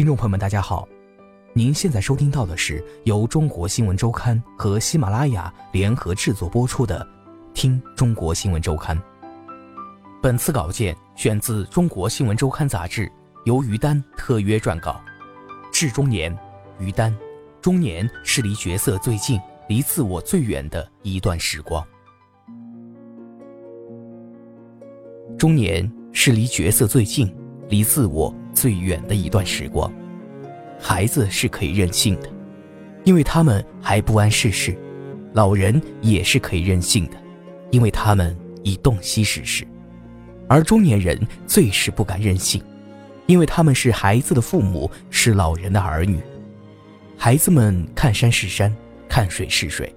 听众朋友们，大家好，您现在收听到的是由中国新闻周刊和喜马拉雅联合制作播出的《听中国新闻周刊》。本次稿件选自《中国新闻周刊》杂志，由于丹特约撰稿。致中年，于丹。中年是离角色最近、离自我最远的一段时光。中年是离角色最近、离自我最远的一段时光。孩子是可以任性的，因为他们还不谙世事；老人也是可以任性的，因为他们已洞悉世事。而中年人最是不敢任性，因为他们是孩子的父母，是老人的儿女。孩子们看山是山，看水是水；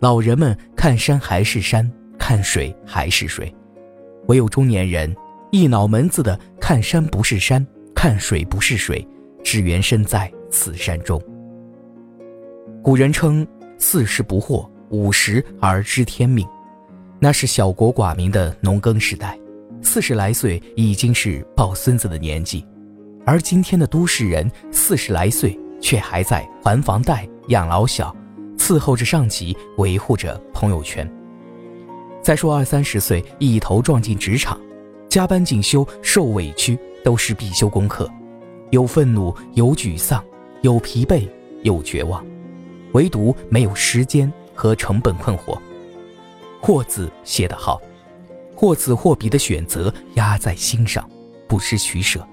老人们看山还是山，看水还是水。唯有中年人一脑门子的看山不是山，看水不是水，只缘身在此山中。古人称四十不惑，五十而知天命，那是小国寡民的农耕时代，四十来岁已经是抱孙子的年纪，而今天的都市人四十来岁。却还在还房贷、养老小，伺候着上级，维护着朋友圈。再说二三十岁一头撞进职场，加班进修、受委屈都是必修功课，有愤怒，有沮丧，有疲惫，有绝望，唯独没有时间和成本困惑。或字写得好，或此或彼的选择压在心上，不失取舍。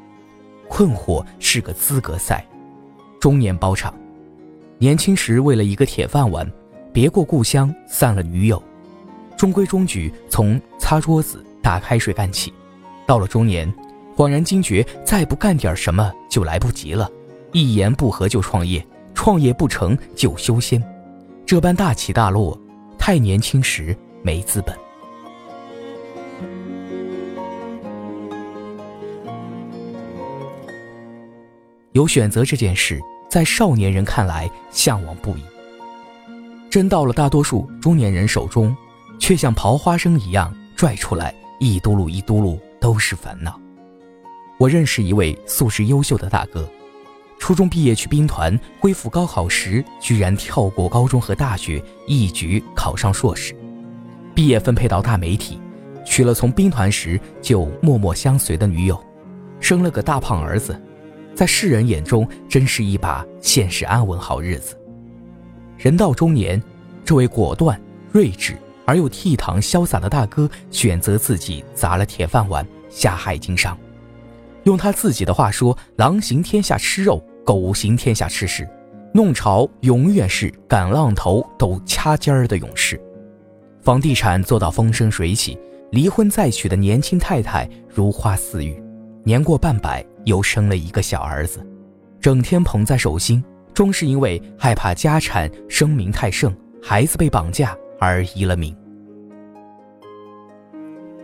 困惑是个资格赛。中年包场，年轻时为了一个铁饭碗，别过故乡，散了女友，中规中矩从擦桌子、打开水干起。到了中年，恍然惊觉，再不干点什么就来不及了。一言不合就创业，创业不成就修仙，这般大起大落，太年轻时没资本。有选择这件事，在少年人看来向往不已。真到了大多数中年人手中，却像刨花生一样拽出来，一嘟噜一嘟噜都是烦恼。我认识一位素质优秀的大哥，初中毕业去兵团恢复高考时，居然跳过高中和大学，一举考上硕士。毕业分配到大媒体，娶了从兵团时就默默相随的女友，生了个大胖儿子。在世人眼中，真是一把现实安稳好日子。人到中年，这位果断、睿智而又倜傥潇洒的大哥，选择自己砸了铁饭碗，下海经商。用他自己的话说：“狼行天下吃肉，狗行天下吃屎。弄潮永远是赶浪头都掐尖儿的勇士。房地产做到风生水起，离婚再娶的年轻太太如花似玉。”年过半百，又生了一个小儿子，整天捧在手心，终是因为害怕家产声名太盛，孩子被绑架而移了民。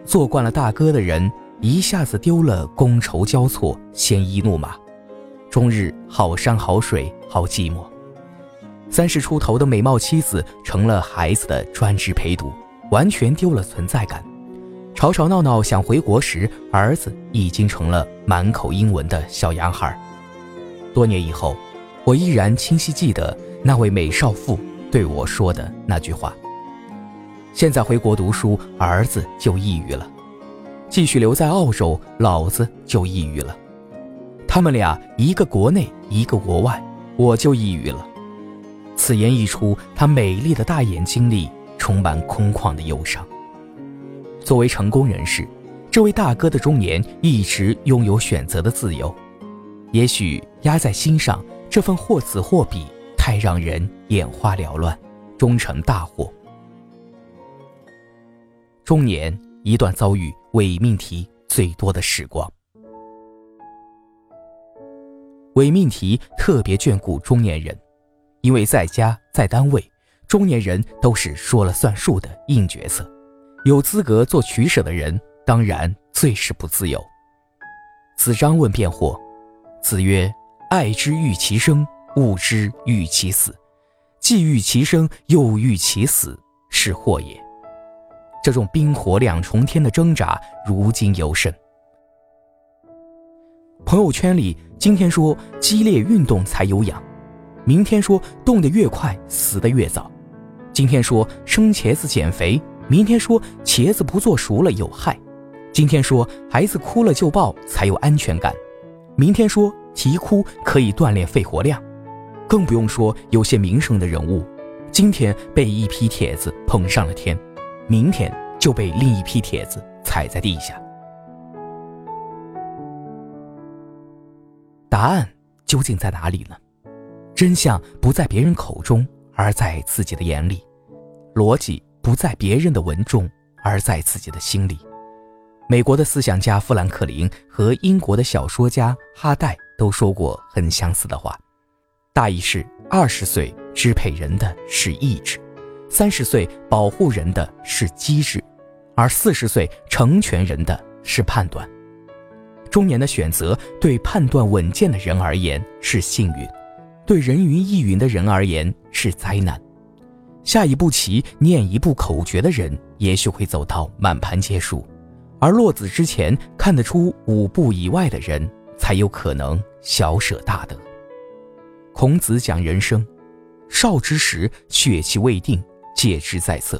做惯了大哥的人，一下子丢了觥筹交错、鲜衣怒马，终日好山好水好寂寞。三十出头的美貌妻子成了孩子的专职陪读，完全丢了存在感。吵吵闹闹想回国时，儿子已经成了满口英文的小洋孩。多年以后，我依然清晰记得那位美少妇对我说的那句话。现在回国读书，儿子就抑郁了；继续留在澳洲，老子就抑郁了。他们俩一个国内，一个国外，我就抑郁了。此言一出，他美丽的大眼睛里充满空旷的忧伤。作为成功人士，这位大哥的中年一直拥有选择的自由。也许压在心上这份或此或彼，太让人眼花缭乱，终成大祸。中年一段遭遇伪命题最多的时光。伪命题特别眷顾中年人，因为在家在单位，中年人都是说了算数的硬角色，有资格做取舍的人，当然最是不自由。子张问辩惑，子曰：“爱之欲其生，恶之欲其死。既欲其生，又欲其死，是祸也。”这种冰火两重天的挣扎，如今尤甚。朋友圈里，今天说激烈运动才有氧，明天说动得越快死得越早；今天说生茄子减肥，明天说茄子不做熟了有害；今天说孩子哭了就抱才有安全感，明天说啼哭可以锻炼肺活量。更不用说有些名声的人物，今天被一批帖子捧上了天，明天就被另一批帖子踩在地下。答案究竟在哪里呢？真相不在别人口中，而在自己的眼里；逻辑不在别人的文中，而在自己的心里。美国的思想家富兰克林和英国的小说家哈代都说过很相似的话，大意是：二十岁支配人的是意志，三十岁保护人的是机智，而四十岁成全人的是判断。中年的选择，对判断稳健的人而言是幸运，对人云亦云的人而言是灾难。下一步棋，念一步口诀的人，也许会走到满盘皆输；而落子之前看得出五步以外的人，才有可能小舍大得。孔子讲人生：少之时，血气未定，戒之在色；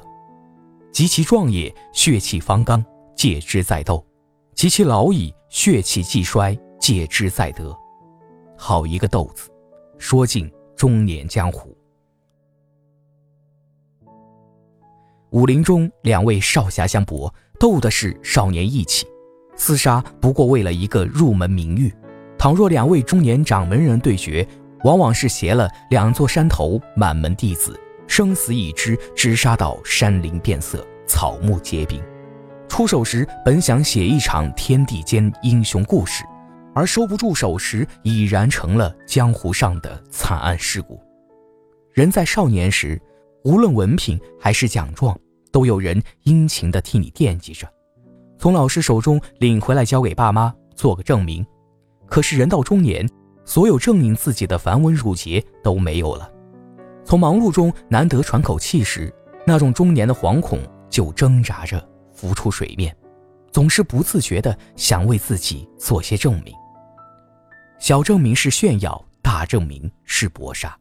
及其壮也，血气方刚，戒之在斗；及其老矣。血气既衰，戒之在得。好一个斗字，说尽中年江湖。武林中两位少侠相搏，斗的是少年义气，厮杀不过为了一个入门名誉。倘若两位中年掌门人对决，往往是携了两座山头，满门弟子，生死已知，直杀到山林变色，草木皆兵。出手时本想写一场天地间英雄故事，而收不住手时已然成了江湖上的惨案事故。人在少年时，无论文凭还是奖状，都有人殷勤地替你惦记着，从老师手中领回来交给爸妈做个证明。可是人到中年，所有证明自己的繁文缛节都没有了，从忙碌中难得喘口气时，那种中年的惶恐就挣扎着。浮出水面，总是不自觉的想为自己做些证明。小证明是炫耀，大证明是搏杀。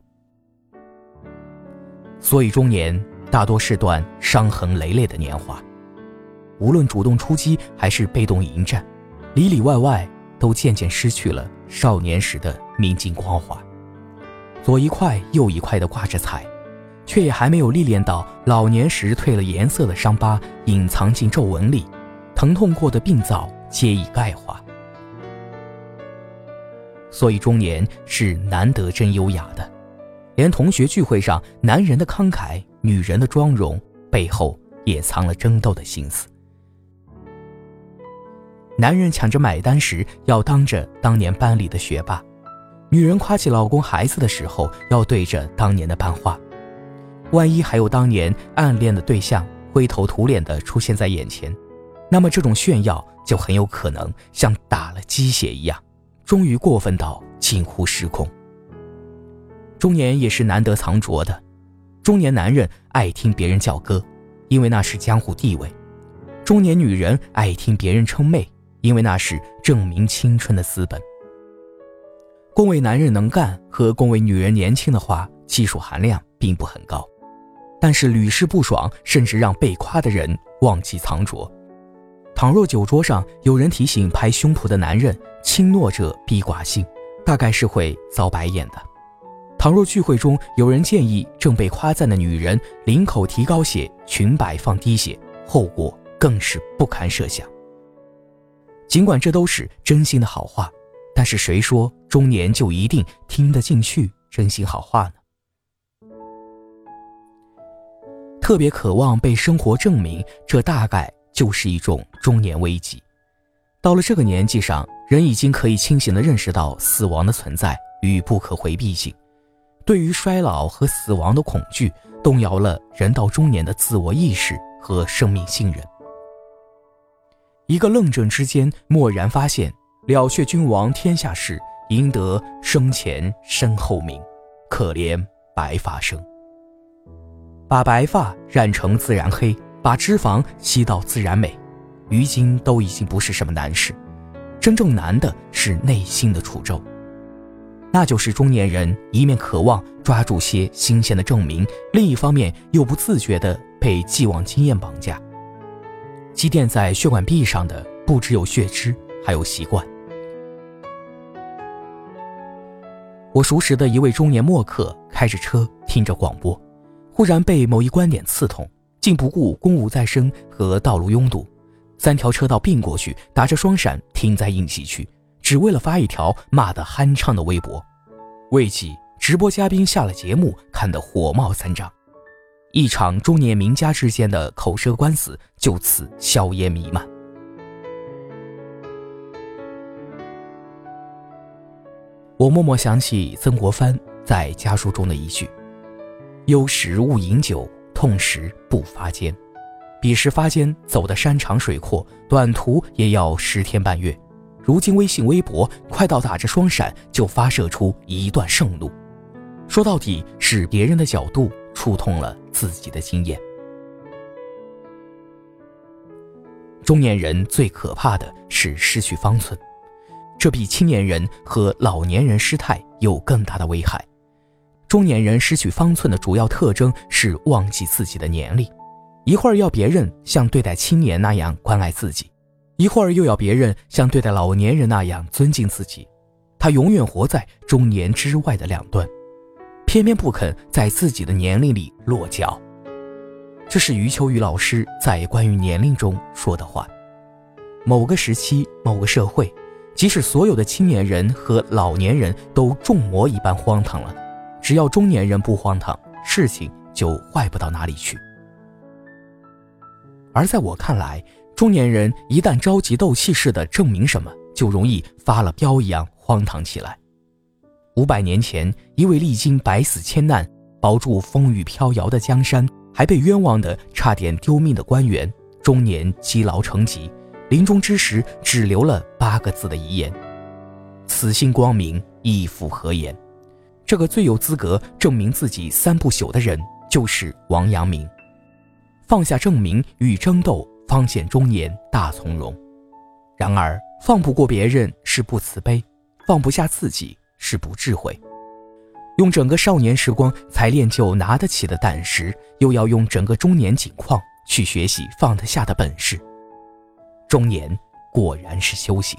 所以中年大多是段伤痕累累的年华，无论主动出击还是被动迎战，里里外外都渐渐失去了少年时的明净光华，左一块右一块的挂着彩。却也还没有历练到老年时褪了颜色的伤疤隐藏进皱纹里，疼痛过的病灶皆已钙化。所以中年是难得真优雅的，连同学聚会上男人的慷慨、女人的妆容背后也藏了争斗的心思。男人抢着买单时要当着当年班里的学霸，女人夸起老公孩子的时候要对着当年的班花。万一还有当年暗恋的对象灰头土脸的出现在眼前，那么这种炫耀就很有可能像打了鸡血一样，终于过分到近乎失控。中年也是难得藏拙的，中年男人爱听别人叫哥，因为那是江湖地位；中年女人爱听别人称妹，因为那是证明青春的资本。恭维男人能干和恭维女人年轻的话，技术含量并不很高。但是屡试不爽，甚至让被夸的人忘记藏拙。倘若酒桌上有人提醒拍胸脯的男人“轻诺者必寡信”，大概是会遭白眼的。倘若聚会中有人建议正被夸赞的女人领口提高些，裙摆放低些，后果更是不堪设想。尽管这都是真心的好话，但是谁说中年就一定听得进去真心好话呢？特别渴望被生活证明，这大概就是一种中年危机。到了这个年纪上，人已经可以清醒地认识到死亡的存在与不可回避性，对于衰老和死亡的恐惧，动摇了人到中年的自我意识和生命信任。一个愣怔之间，蓦然发现，了却君王天下事，赢得生前身后名，可怜白发生。把白发染成自然黑，把脂肪吸到自然美，于今都已经不是什么难事。真正难的是内心的诅咒，那就是中年人一面渴望抓住些新鲜的证明，另一方面又不自觉地被既往经验绑架。积淀在血管壁上的不只有血脂，还有习惯。我熟识的一位中年默客开着车听着广播，忽然被某一观点刺痛，竟不顾公务在身和道路拥堵。三条车道并过去，打着双闪停在应急区，只为了发一条骂得酣畅的微博。未几，直播嘉宾下了节目，看得火冒三丈，一场中年名家之间的口舌官司就此硝烟弥漫。我默默想起曾国藩在家书中的一句：“忧时勿饮酒，痛时不发煎。”彼时发间走的山长水阔，短途也要十天半月。如今微信、微博快到打着双闪就发射出一段盛怒，说到底是别人的角度触痛了自己的经验。中年人最可怕的是失去方寸，这比青年人和老年人失态有更大的危害。中年人失去方寸的主要特征是忘记自己的年龄。一会儿要别人像对待青年那样关爱自己，一会儿又要别人像对待老年人那样尊敬自己，他永远活在中年之外的两端，偏偏不肯在自己的年龄里落脚。这是余秋雨老师在关于年龄中说的话。某个时期，某个社会，即使所有的青年人和老年人都重魔一般荒唐了，只要中年人不荒唐，事情就坏不到哪里去。而在我看来，中年人一旦着急斗气似的证明什么，就容易发了飙一样荒唐起来。五百年前，一位历经百死千难、保住风雨飘摇的江山，还被冤枉的差点丢命的官员，中年积劳成疾，临终之时只留了八个字的遗言：“此心光明，亦复何言？”这个最有资格证明自己三不朽的人，就是王阳明。放下证明与争斗，方显中年大从容。然而，放不过别人是不慈悲，放不下自己是不智慧。用整个少年时光才练就拿得起的胆识，又要用整个中年景况去学习放得下的本事。中年果然是修行。